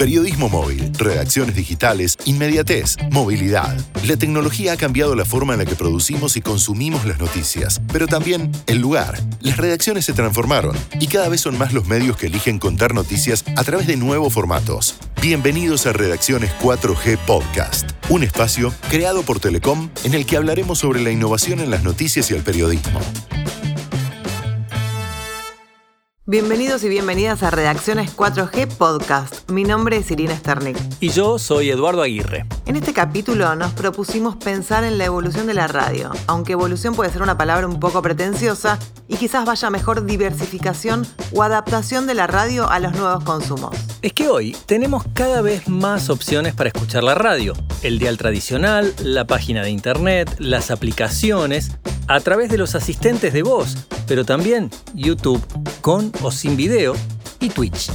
Periodismo móvil, redacciones digitales, inmediatez, movilidad. La tecnología ha cambiado la forma en la que producimos y consumimos las noticias, pero también el lugar. Las redacciones se transformaron y cada vez son más los medios que eligen contar noticias a través de nuevos formatos. Bienvenidos a Redacciones 4G Podcast, un espacio creado por Telecom en el que hablaremos sobre la innovación en las noticias y el periodismo. Bienvenidos y bienvenidas a Redacciones 4G Podcast. Mi nombre es Irina Sternik. Y yo soy Eduardo Aguirre. En este capítulo nos propusimos pensar en la evolución de la radio, aunque evolución puede ser una palabra un poco pretenciosa y quizás vaya mejor diversificación o adaptación de la radio a los nuevos consumos. Es que hoy tenemos cada vez más opciones para escuchar la radio. El dial tradicional, la página de internet, las aplicaciones, a través de los asistentes de voz, pero también YouTube con o sin video y Twitch.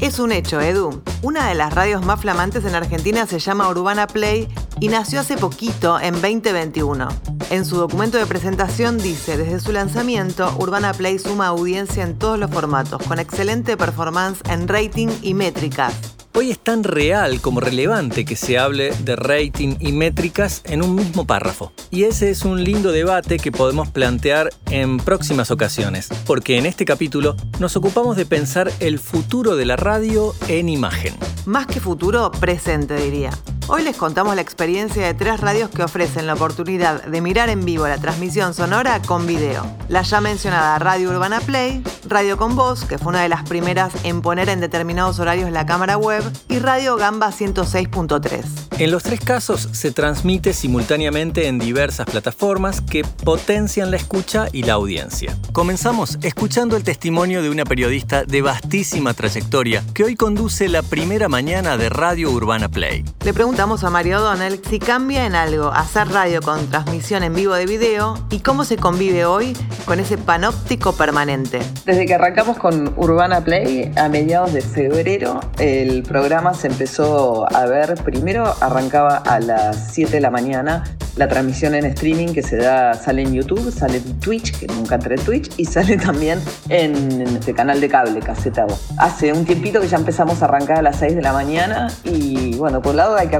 Es un hecho, Edu. Una de las radios más flamantes en Argentina se llama Urbana Play y nació hace poquito, en 2021. En su documento de presentación dice, desde su lanzamiento, Urbana Play suma audiencia en todos los formatos, con excelente performance en rating y métricas. Hoy es tan real como relevante que se hable de rating y métricas en un mismo párrafo. Y ese es un lindo debate que podemos plantear en próximas ocasiones, porque en este capítulo nos ocupamos de pensar el futuro de la radio en imagen. Más que futuro, presente diría. Hoy les contamos la experiencia de tres radios que ofrecen la oportunidad de mirar en vivo la transmisión sonora con video. La ya mencionada Radio Urbana Play, Radio Con Voz, que fue una de las primeras en poner en determinados horarios la cámara web, y Radio Gamba 106.3. En los tres casos se transmite simultáneamente en diversas plataformas que potencian la escucha y la audiencia. Comenzamos escuchando el testimonio de una periodista de vastísima trayectoria que hoy conduce la primera mañana de Radio Urbana Play. Le preguntamos a Mario O'Donnell si cambia en algo hacer radio con transmisión en vivo de video y cómo se convive hoy con ese panóptico permanente. Desde que arrancamos con Urbana Play a mediados de febrero, el programa se empezó a ver primero arrancaba a las 7 de la mañana la transmisión en streaming que se da, sale en YouTube, sale en Twitch, que nunca entré en Twitch, y sale también en, este canal de cable, Caseta Hace un tiempito que ya empezamos a arrancar a las 6 de la mañana y bueno, por un lado hay que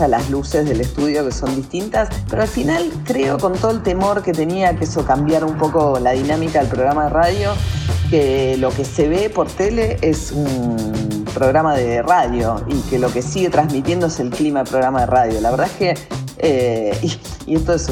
a las luces del estudio que son distintas, pero al final creo con todo el temor que tenía que eso cambiara un poco la dinámica del programa de radio, que lo que se ve por tele es un programa de radio y que lo que sigue transmitiendo es el clima del programa de radio. La verdad es que eh, y, esto es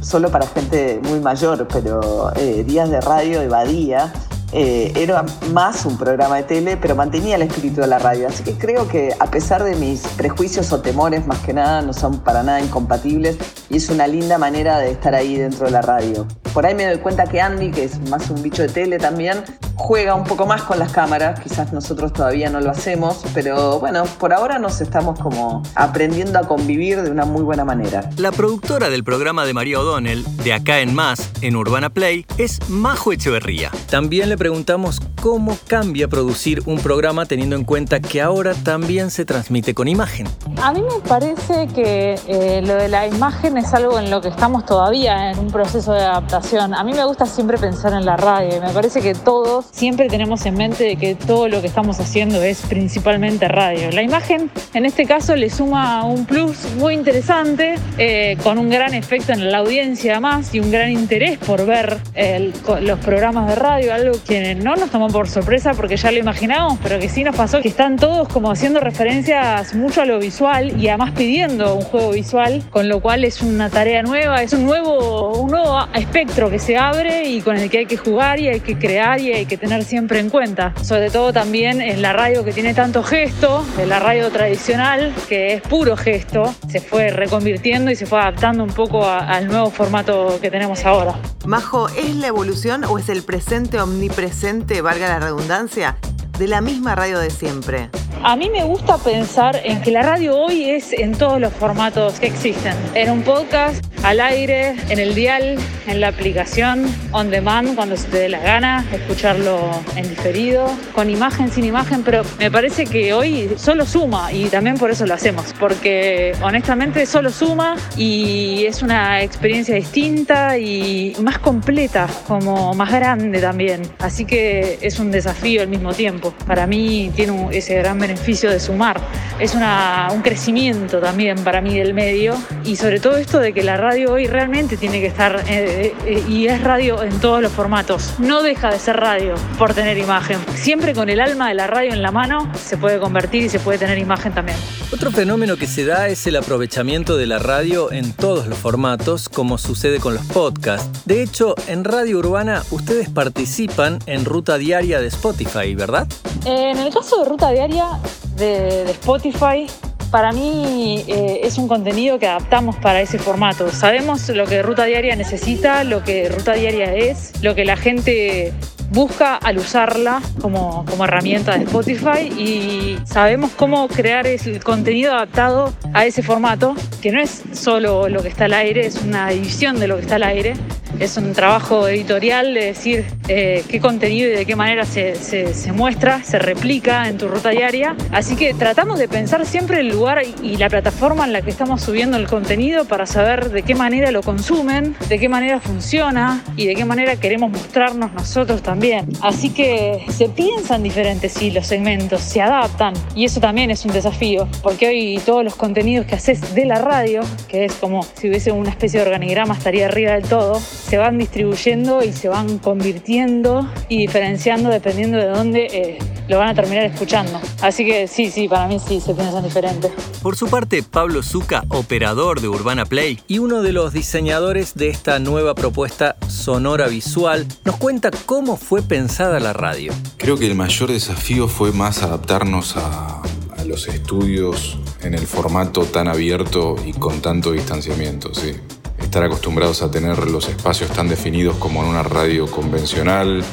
solo para gente muy mayor, pero eh, Días de Radio evadía eh, era más un programa de tele, pero mantenía el espíritu de la radio. Así que creo que a pesar de mis prejuicios o temores, más que nada, no son para nada incompatibles y es una linda manera de estar ahí dentro de la radio. Por ahí me doy cuenta que Andy, que es más un bicho de tele también, juega un poco más con las cámaras. Quizás nosotros todavía no lo hacemos, pero bueno, por ahora nos estamos como aprendiendo a convivir de una muy buena manera. La productora del programa de María O'Donnell, de Acá en Más, en Urbana Play, es Majo Echeverría. También le preguntamos cómo cambia producir un programa teniendo en cuenta que ahora también se transmite con imagen. A mí me parece que eh, lo de la imagen es algo en lo que estamos todavía en un proceso de adaptación. A mí me gusta siempre pensar en la radio me parece que todos siempre tenemos en mente de que todo lo que estamos haciendo es principalmente radio. La imagen en este caso le suma un plus muy interesante eh, con un gran efecto en la audiencia además y un gran interés por ver los programas de radio, algo que no nos tomó por sorpresa porque ya lo imaginábamos, pero que sí nos pasó que están todos como haciendo referencias mucho a lo visual y además pidiendo un juego visual, con lo cual es una tarea nueva, es un nuevo, un nuevo espectro que se abre y con el que hay que jugar y hay que crear y hay que tener siempre en cuenta. Sobre todo también en la radio que tiene tanto gesto, en la radio tradicional que es puro gesto, se fue reconvirtiendo y se fue adaptando un poco al nuevo formato que tenemos ahora. Majo, ¿es la evolución o es el presente omnipresente? Presente, valga la redundancia, de la misma radio de siempre? A mí me gusta pensar en que la radio hoy es en todos los formatos que existen. En un podcast, al aire, en el dial, en la aplicación, on demand, cuando se te dé la gana, escucharlo en diferido, con imagen, sin imagen, pero me parece que hoy solo suma y también por eso lo hacemos, porque honestamente solo suma y es una experiencia distinta y más completa, como más grande también. Así que es un desafío al mismo tiempo. Para mí tiene ese gran beneficio de sumar. Es una, un crecimiento también para mí del medio y sobre todo esto de que la radio hoy realmente tiene que estar eh, eh, y es radio en todos los formatos. No deja de ser radio por tener imagen. Siempre con el alma de la radio en la mano se puede convertir y se puede tener imagen también. Otro fenómeno que se da es el aprovechamiento de la radio en todos los formatos, como sucede con los podcasts. De hecho, en Radio Urbana ustedes participan en Ruta Diaria de Spotify, ¿verdad? En el caso de Ruta Diaria de, Spotify, para mí eh, es un contenido que adaptamos para ese formato. Sabemos lo que Ruta Diaria necesita, lo que Ruta Diaria es, lo que la gente busca al usarla como, como herramienta de Spotify y sabemos cómo crear el contenido adaptado a ese formato, que no es solo lo que está al aire, es una división de lo que está al aire es un trabajo editorial de decir eh, qué contenido y de qué manera se, muestra, se replica en tu ruta diaria. Así que tratamos de pensar siempre el lugar y la plataforma en la que estamos subiendo el contenido para saber de qué manera lo consumen, de qué manera funciona y de qué manera queremos mostrarnos nosotros también. Así que se piensan diferentes, sí, los segmentos, se adaptan y eso también es un desafío, porque hoy todos los contenidos que haces de la radio, que es como si hubiese una especie de organigrama, estaría arriba del todo, se van distribuyendo y se van convirtiendo y diferenciando dependiendo de dónde eh, lo van a terminar escuchando. Así que sí, sí, para mí sí se piensan diferentes. Por su parte, Pablo Zuca, operador de Urbana Play y uno de los diseñadores de esta nueva propuesta sonora visual, nos cuenta cómo fue pensada la radio. Creo que el mayor desafío fue más adaptarnos a, los estudios en el formato tan abierto y con tanto distanciamiento, estar acostumbrados a tener los espacios tan definidos como en una radio convencional,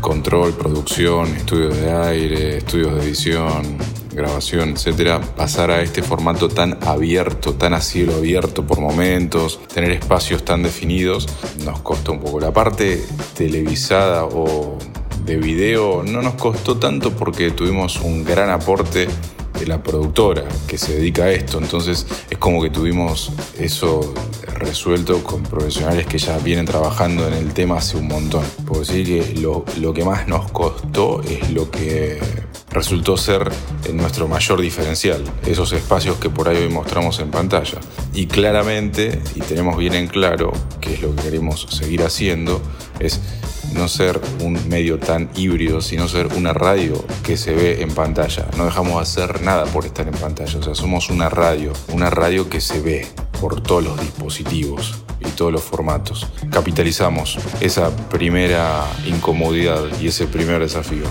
control, producción, estudios de aire, estudios de edición, grabación, etcétera, pasar a este formato tan abierto, tan a cielo abierto por momentos, tener espacios tan definidos, nos costó un poco. La parte televisada o de video no nos costó tanto porque tuvimos un gran aporte de la productora que se dedica a esto. Entonces es como que tuvimos eso resuelto con profesionales que ya vienen trabajando en el tema hace un montón. Puedo decir que lo, lo que más nos costó es lo que resultó ser nuestro mayor diferencial, esos espacios que por ahí hoy mostramos en pantalla. Y claramente, y tenemos bien en claro que es lo que queremos seguir haciendo, es no ser un medio tan híbrido, sino ser una radio que se ve en pantalla. No dejamos de hacer nada por estar en pantalla, o sea, somos una radio, una radio que se ve por todos los dispositivos y todos los formatos. Capitalizamos esa primera incomodidad y ese primer desafío.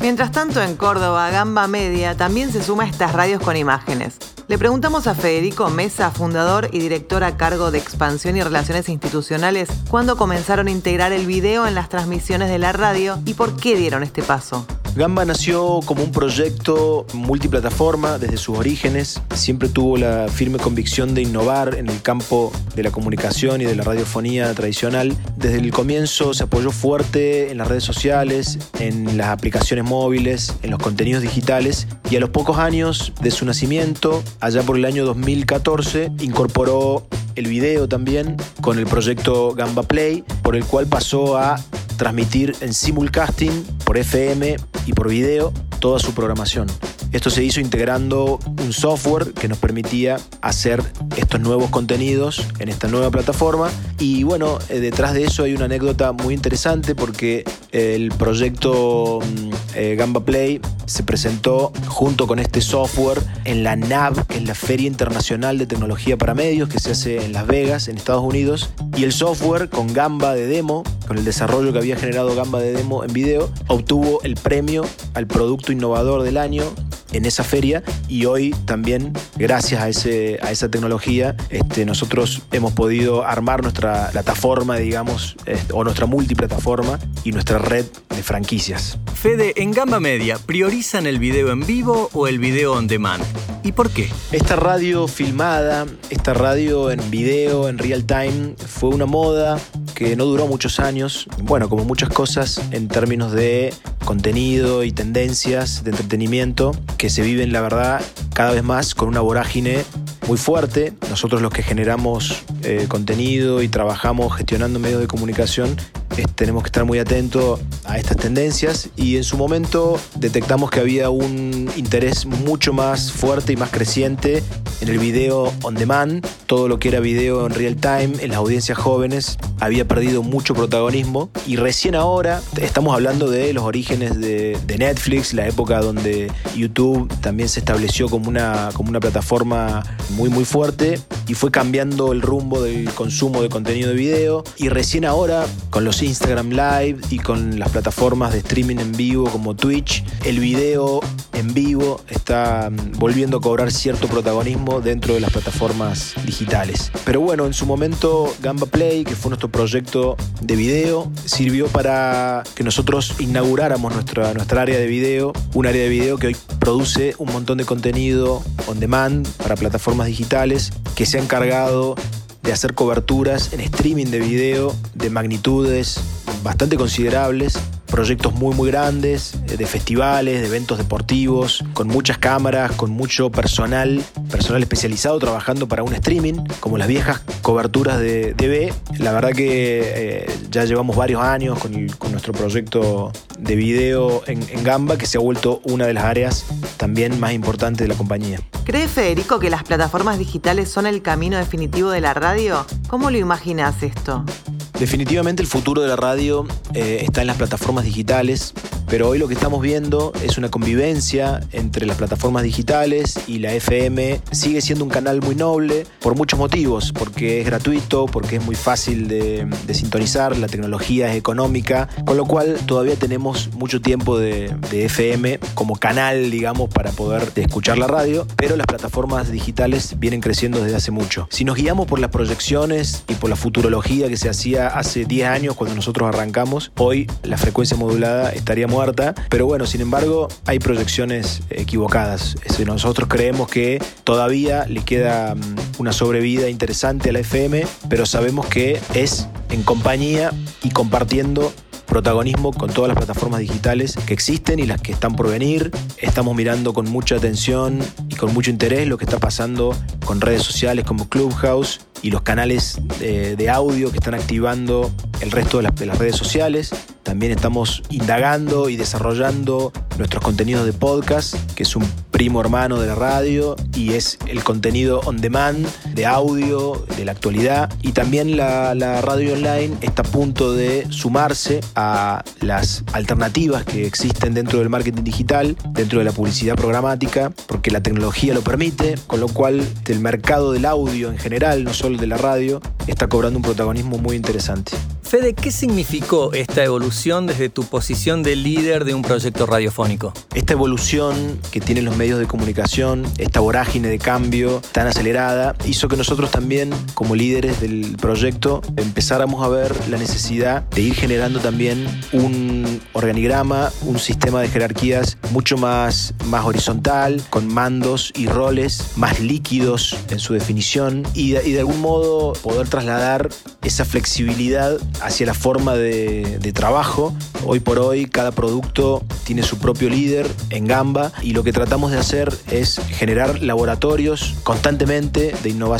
Mientras tanto, en Córdoba, Gamba Media también se suma a estas radios con imágenes. Le preguntamos a Federico Mesa, fundador y director a cargo de expansión y relaciones institucionales, cuándo comenzaron a integrar el video en las transmisiones de la radio y por qué dieron este paso. Gamba nació como un proyecto multiplataforma desde sus orígenes. Siempre tuvo la firme convicción de innovar en el campo de la comunicación y de la radiofonía tradicional. Desde el comienzo se apoyó fuerte en las redes sociales, en las aplicaciones móviles, en los contenidos digitales y a los pocos años de su nacimiento, allá por el año 2014, incorporó el video también con el proyecto Gamba Play, por el cual pasó a transmitir en simulcasting por FM y por video toda su programación. Esto se hizo integrando un software que nos permitía hacer estos nuevos contenidos en esta nueva plataforma. Y bueno, eh, detrás de eso hay una anécdota muy interesante porque el proyecto mm, eh, Gamba Play se presentó junto con este software en la NAB, que es la Feria Internacional de Tecnología para Medios, que se hace en Las Vegas, en Estados Unidos. Y el software con Gamba de demo, con el desarrollo que había generado Gamba de demo en video, obtuvo el premio al producto innovador del año en esa feria y hoy también, gracias a, ese, a esa tecnología, este, nosotros hemos podido armar nuestra plataforma, digamos, o nuestra multiplataforma y nuestra red de franquicias. Fede, en Gamba Media, ¿priorizan el video en vivo o el video on demand? ¿Y por qué? Esta radio filmada, esta radio en video, en real time, fue una moda que no duró muchos años. Bueno, como muchas cosas en términos de contenido y tendencias de entretenimiento que se viven, la verdad, cada vez más con una vorágine muy fuerte. Nosotros los que generamos eh, contenido y trabajamos gestionando medios de comunicación tenemos que estar muy atentos a estas tendencias y en su momento detectamos que había un interés mucho más fuerte y más creciente en el video on demand, todo lo que era video en real time, en las audiencias jóvenes, había perdido mucho protagonismo. Y recién ahora estamos hablando de los orígenes de, Netflix, la época donde YouTube también se estableció como una, como una plataforma muy muy fuerte y fue cambiando el rumbo del consumo de contenido de video. Y recién ahora con los Instagram Live y con las plataformas de streaming en vivo como Twitch, el video en vivo está mm, volviendo a cobrar cierto protagonismo dentro de las plataformas digitales. Pero bueno, en su momento Gamba Play, que fue nuestro proyecto de video, sirvió para que nosotros inauguráramos nuestra, nuestra área de video, un área de video que hoy produce un montón de contenido on demand para plataformas digitales que se ha encargado de hacer coberturas en streaming de video de magnitudes bastante considerables proyectos muy muy grandes, eh, de festivales, de eventos deportivos, con muchas cámaras, con mucho personal, personal especializado trabajando para un streaming, como las viejas coberturas de TV. La verdad que eh, ya llevamos varios años con, nuestro proyecto de video en, en Gamba, que se ha vuelto una de las áreas también más importantes de la compañía. ¿Cree Federico que las plataformas digitales son el camino definitivo de la radio? ¿Cómo lo imaginas esto? Definitivamente el futuro de la radio eh, está en las plataformas digitales, pero hoy lo que estamos viendo es una convivencia entre las plataformas digitales y la FM. Sigue siendo un canal muy noble por muchos motivos, porque es gratuito, porque es muy fácil de, sintonizar, la tecnología es económica, con lo cual todavía tenemos mucho tiempo de, de FM como canal, digamos, para poder escuchar la radio, pero las plataformas digitales vienen creciendo desde hace mucho. Si nos guiamos por las proyecciones y por la futurología que se hacía hace 10 años cuando nosotros arrancamos. Hoy la frecuencia modulada estaría muerta, pero bueno, sin embargo hay proyecciones equivocadas. Nosotros creemos que todavía le queda mm, una sobrevida interesante a la FM, pero sabemos que es en compañía y compartiendo protagonismo con todas las plataformas digitales que existen y las que están por venir. Estamos mirando con mucha atención y con mucho interés lo que está pasando con redes sociales como Clubhouse y los canales de, audio que están activando el resto de las redes sociales. También estamos indagando y desarrollando nuestros contenidos de podcast, que es un primo hermano de la radio y es el contenido on demand de audio de la actualidad. Y también la, radio online está a punto de sumarse a las alternativas que existen dentro del marketing digital, dentro de la publicidad programática, porque la tecnología lo permite, con lo cual el mercado del audio en general, no solo de la radio, está cobrando un protagonismo muy interesante. Fede, ¿qué significó esta evolución desde tu posición de líder de un proyecto radiofónico? Esta evolución que tienen los medios de comunicación, esta vorágine de cambio tan acelerada, hizo que nosotros también, como líderes del proyecto, empezáramos a ver la necesidad de ir generando también un organigrama, un sistema de jerarquías mucho más, más horizontal, con mandos y roles más líquidos en su definición y y de algún modo poder trasladar esa flexibilidad hacia la forma de, trabajo. Hoy por hoy cada producto tiene su propio líder en Gamba y lo que tratamos de hacer es generar laboratorios constantemente de innovación,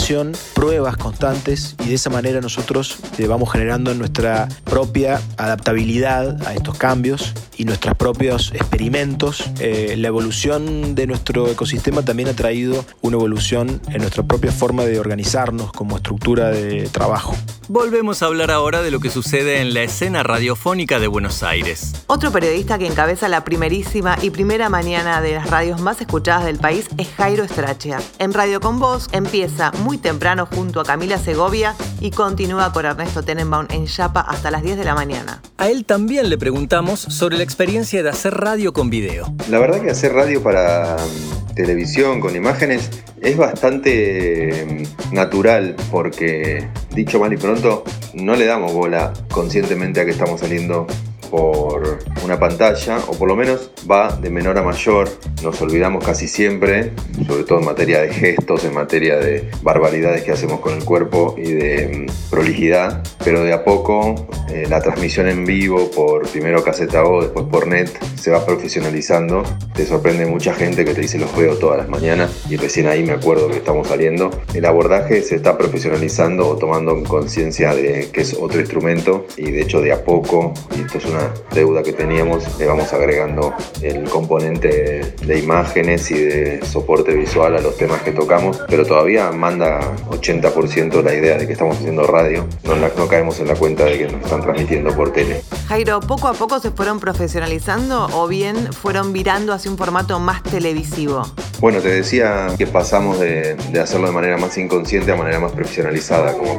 pruebas constantes y de esa manera nosotros eh, vamos generando nuestra propia adaptabilidad a estos cambios y nuestros propios experimentos. Eh, la evolución de nuestro ecosistema también ha traído una evolución en nuestra propia forma de organizarnos como estructura de trabajo. Volvemos a hablar ahora de lo que sucede en la escena radiofónica de Buenos Aires. Otro periodista que encabeza la primerísima y primera mañana de las radios más escuchadas del país es Jairo Estrachea. En Radio con Voz empieza muy temprano junto a Camila Segovia y continúa con Ernesto Tenenbaum en Chapa hasta las 10 de la mañana. A él también le preguntamos sobre la experiencia de hacer radio con video. La verdad que hacer radio para mm, televisión con imágenes es bastante mm, natural porque, dicho mal y pronto, no le damos bola conscientemente a que estamos saliendo por una pantalla, o por lo menos va de menor a mayor. Nos olvidamos casi siempre, sobre todo en materia de gestos, en materia de barbaridades que hacemos con el cuerpo y de mm, prolijidad, pero de a poco eh, la transmisión en vivo por primero caseta o después por net se va profesionalizando. Te sorprende mucha gente que te dice los veo todas las mañanas y recién ahí me acuerdo que estamos saliendo. El abordaje se está profesionalizando o tomando conciencia de que es otro instrumento y de hecho de a poco, y esto es una deuda que teníamos, le vamos agregando el componente de imágenes y de soporte visual a los temas que tocamos, pero todavía manda 80% la idea de que estamos haciendo radio, no, no caemos en la cuenta de que nos están transmitiendo por tele. Jairo, ¿poco a poco se fueron profesionalizando o bien fueron virando hacia un formato más televisivo? Bueno, te decía que pasamos de, hacerlo de manera más inconsciente a manera más profesionalizada como,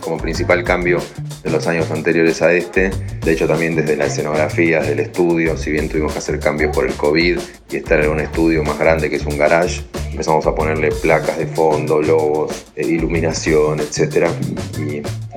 como principal cambio de los años anteriores a este. De hecho, también desde la escenografía, del estudio, si bien tuvimos que hacer cambios por el COVID y estar en un estudio más grande que es un garage, empezamos a ponerle placas de fondo, logos, eh, iluminación, etc.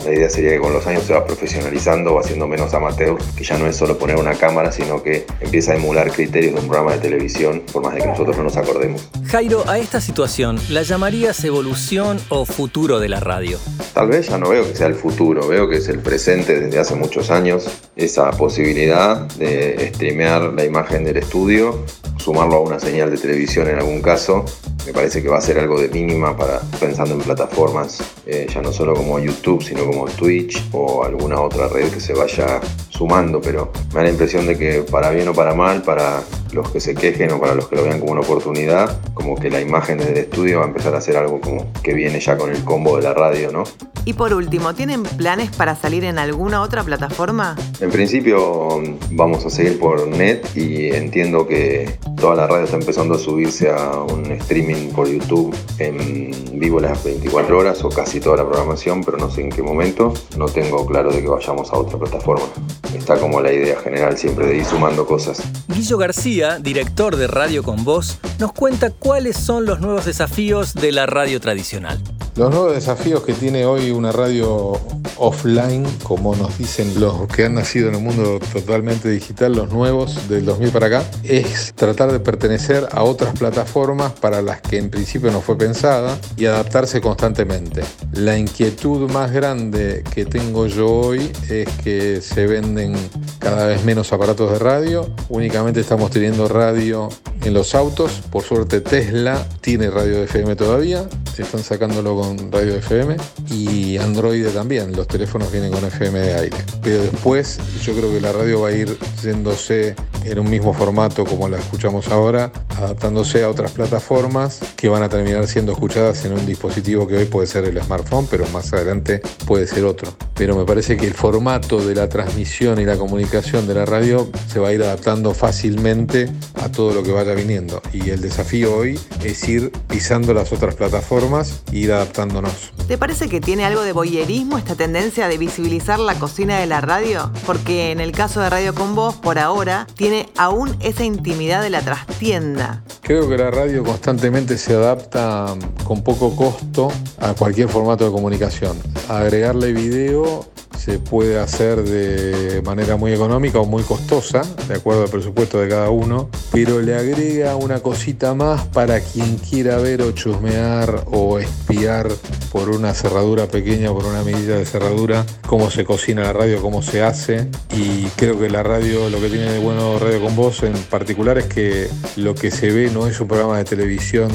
la idea sería que con los años se va profesionalizando, va siendo menos amateur, que ya no es solo poner una cámara, sino que empieza a emular criterios de un programa de televisión, por más de que nosotros no nos acordemos. Jairo, a esta situación, ¿la llamarías evolución o futuro de la radio? Tal vez ya no veo que sea el futuro, veo que es el presente desde hace muchos años, esa posibilidad de streamear la imagen del estudio, sumarlo a una señal de televisión en algún caso, me parece que va a ser algo de mínima para pensando en plataformas, eh, ya no solo como YouTube, sino como Twitch o alguna otra red que se vaya sumando, pero me da la impresión de que para bien o para mal, para los que se quejen o para los que lo vean como una oportunidad, como que la imagen desde el estudio va a empezar a ser algo como que viene ya con el combo de la radio, ¿no? Y por último, ¿tienen planes para salir en alguna otra plataforma? En principio vamos a seguir por net y entiendo que toda la radio está empezando a subirse a un streaming por YouTube en vivo las 24 horas o casi toda la programación, pero no sé en qué momento. No tengo claro de que vayamos a otra plataforma. Está como la idea general siempre de ir sumando cosas. Guillo García, director de Radio con Voz, nos cuenta cuáles son los nuevos desafíos de la radio tradicional. Los nuevos desafíos que tiene hoy una radio offline, como nos dicen los que han nacido en un mundo totalmente digital, los nuevos del 2000 para acá, es tratar de pertenecer a otras plataformas para las que en principio no fue pensada y adaptarse constantemente. La inquietud más grande que tengo yo hoy es que se venden cada vez menos aparatos de radio, únicamente estamos teniendo radio en los autos, por suerte Tesla tiene radio FM todavía, están sacándolo con radio FM y Android también, los teléfonos vienen con FM de aire. Pero después yo creo que la radio va a ir yéndose en un mismo formato como la escuchamos ahora, adaptándose a otras plataformas que van a terminar siendo escuchadas en un dispositivo que hoy puede ser el smartphone, pero más adelante puede ser otro. Pero me parece que el formato de la transmisión y la comunicación de la radio se va a ir adaptando fácilmente a todo lo que vaya viniendo. Y el desafío hoy es ir pisando las otras plataformas e ir adaptándonos. ¿Te parece que tiene algo de boyerismo esta tendencia de visibilizar la cocina de la radio? Porque en el caso de Radio con Voz, por ahora, tiene aún esa intimidad de la trastienda. Creo que la radio constantemente se adapta con poco costo a cualquier formato de comunicación. Agregarle video luego se puede hacer de manera muy económica o muy costosa, de acuerdo al presupuesto de cada uno, pero le agrega una cosita más para quien quiera ver o chusmear o espiar por una cerradura pequeña, por una medida de cerradura, cómo se cocina la radio, cómo se hace. Y creo que la radio, lo que tiene de bueno Radio con Voz en particular es que lo que se ve no es un programa de televisión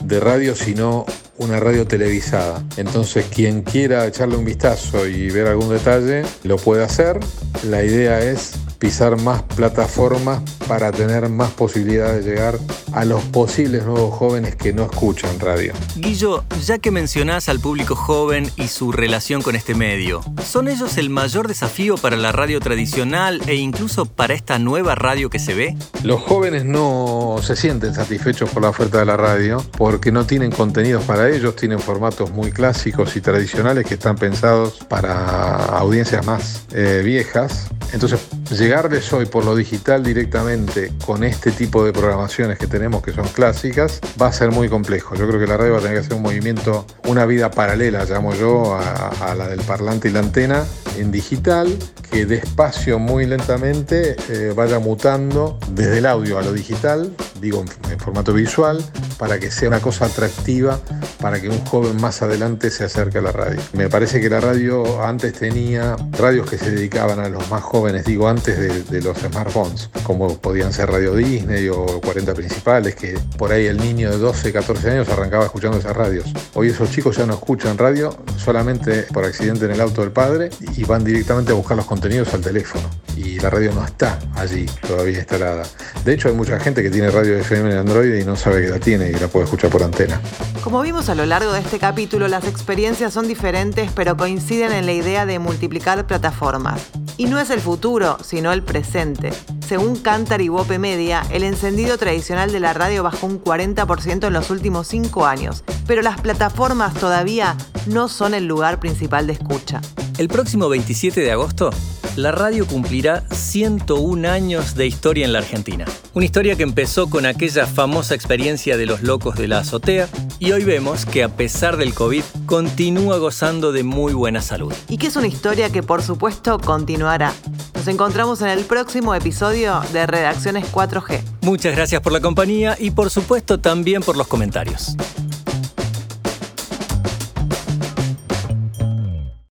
de radio, sino una radio televisada. Entonces, quien quiera echarle un vistazo y ver algún detalle, lo puede hacer. La idea es pisar más plataformas para tener más posibilidades de llegar a los posibles nuevos jóvenes que no escuchan radio. Guillo, ya que mencionás al público joven y su relación con este medio, ¿son ellos el mayor desafío para la radio tradicional e incluso para esta nueva radio que se ve? Los jóvenes no se sienten satisfechos por la oferta de la radio porque no tienen contenidos para ellos, tienen formatos muy clásicos y tradicionales que están pensados para audiencias más eh, viejas Entonces, llegarles hoy por lo digital directamente con este tipo de programaciones que tenemos que son clásicas va a ser muy complejo. Yo creo que la radio va a tener que hacer un movimiento, una vida paralela, llamo yo, a, la del parlante y la antena en digital que despacio, muy lentamente, eh, vaya mutando desde el audio a lo digital, digo en, formato visual, para que sea una cosa atractiva, para que un joven más adelante se acerque a la radio. Me parece que la radio antes tenía radios que se dedicaban a los más jóvenes, digo de, de los smartphones, como podían ser Radio Disney o 40 principales, que por ahí el niño de 12, 14 años arrancaba escuchando esas radios. Hoy esos chicos ya no escuchan radio solamente por accidente en el auto del padre y van directamente a buscar los contenidos al teléfono. Y la radio no está allí todavía instalada. De hecho, hay mucha gente que tiene radio FM en Android y no sabe que la tiene y la puede escuchar por antena. Como vimos a lo largo de este capítulo, las experiencias son diferentes, pero coinciden en la idea de multiplicar plataformas. Y no es el futuro, sino el presente. Según Cantar y Bope Media, el encendido tradicional de la radio bajó un 40% en los últimos 5 años, pero las plataformas todavía no son el lugar principal de escucha. El próximo 27 de agosto, la radio cumplirá 101 años de historia en la Argentina. Una historia que empezó con aquella famosa experiencia de los locos de la azotea y hoy vemos que a pesar del COVID continúa gozando de muy buena salud. Y que es una historia que por supuesto continuará. Nos encontramos en el próximo episodio de Redacciones 4G. Muchas gracias por la compañía y por supuesto también por los comentarios.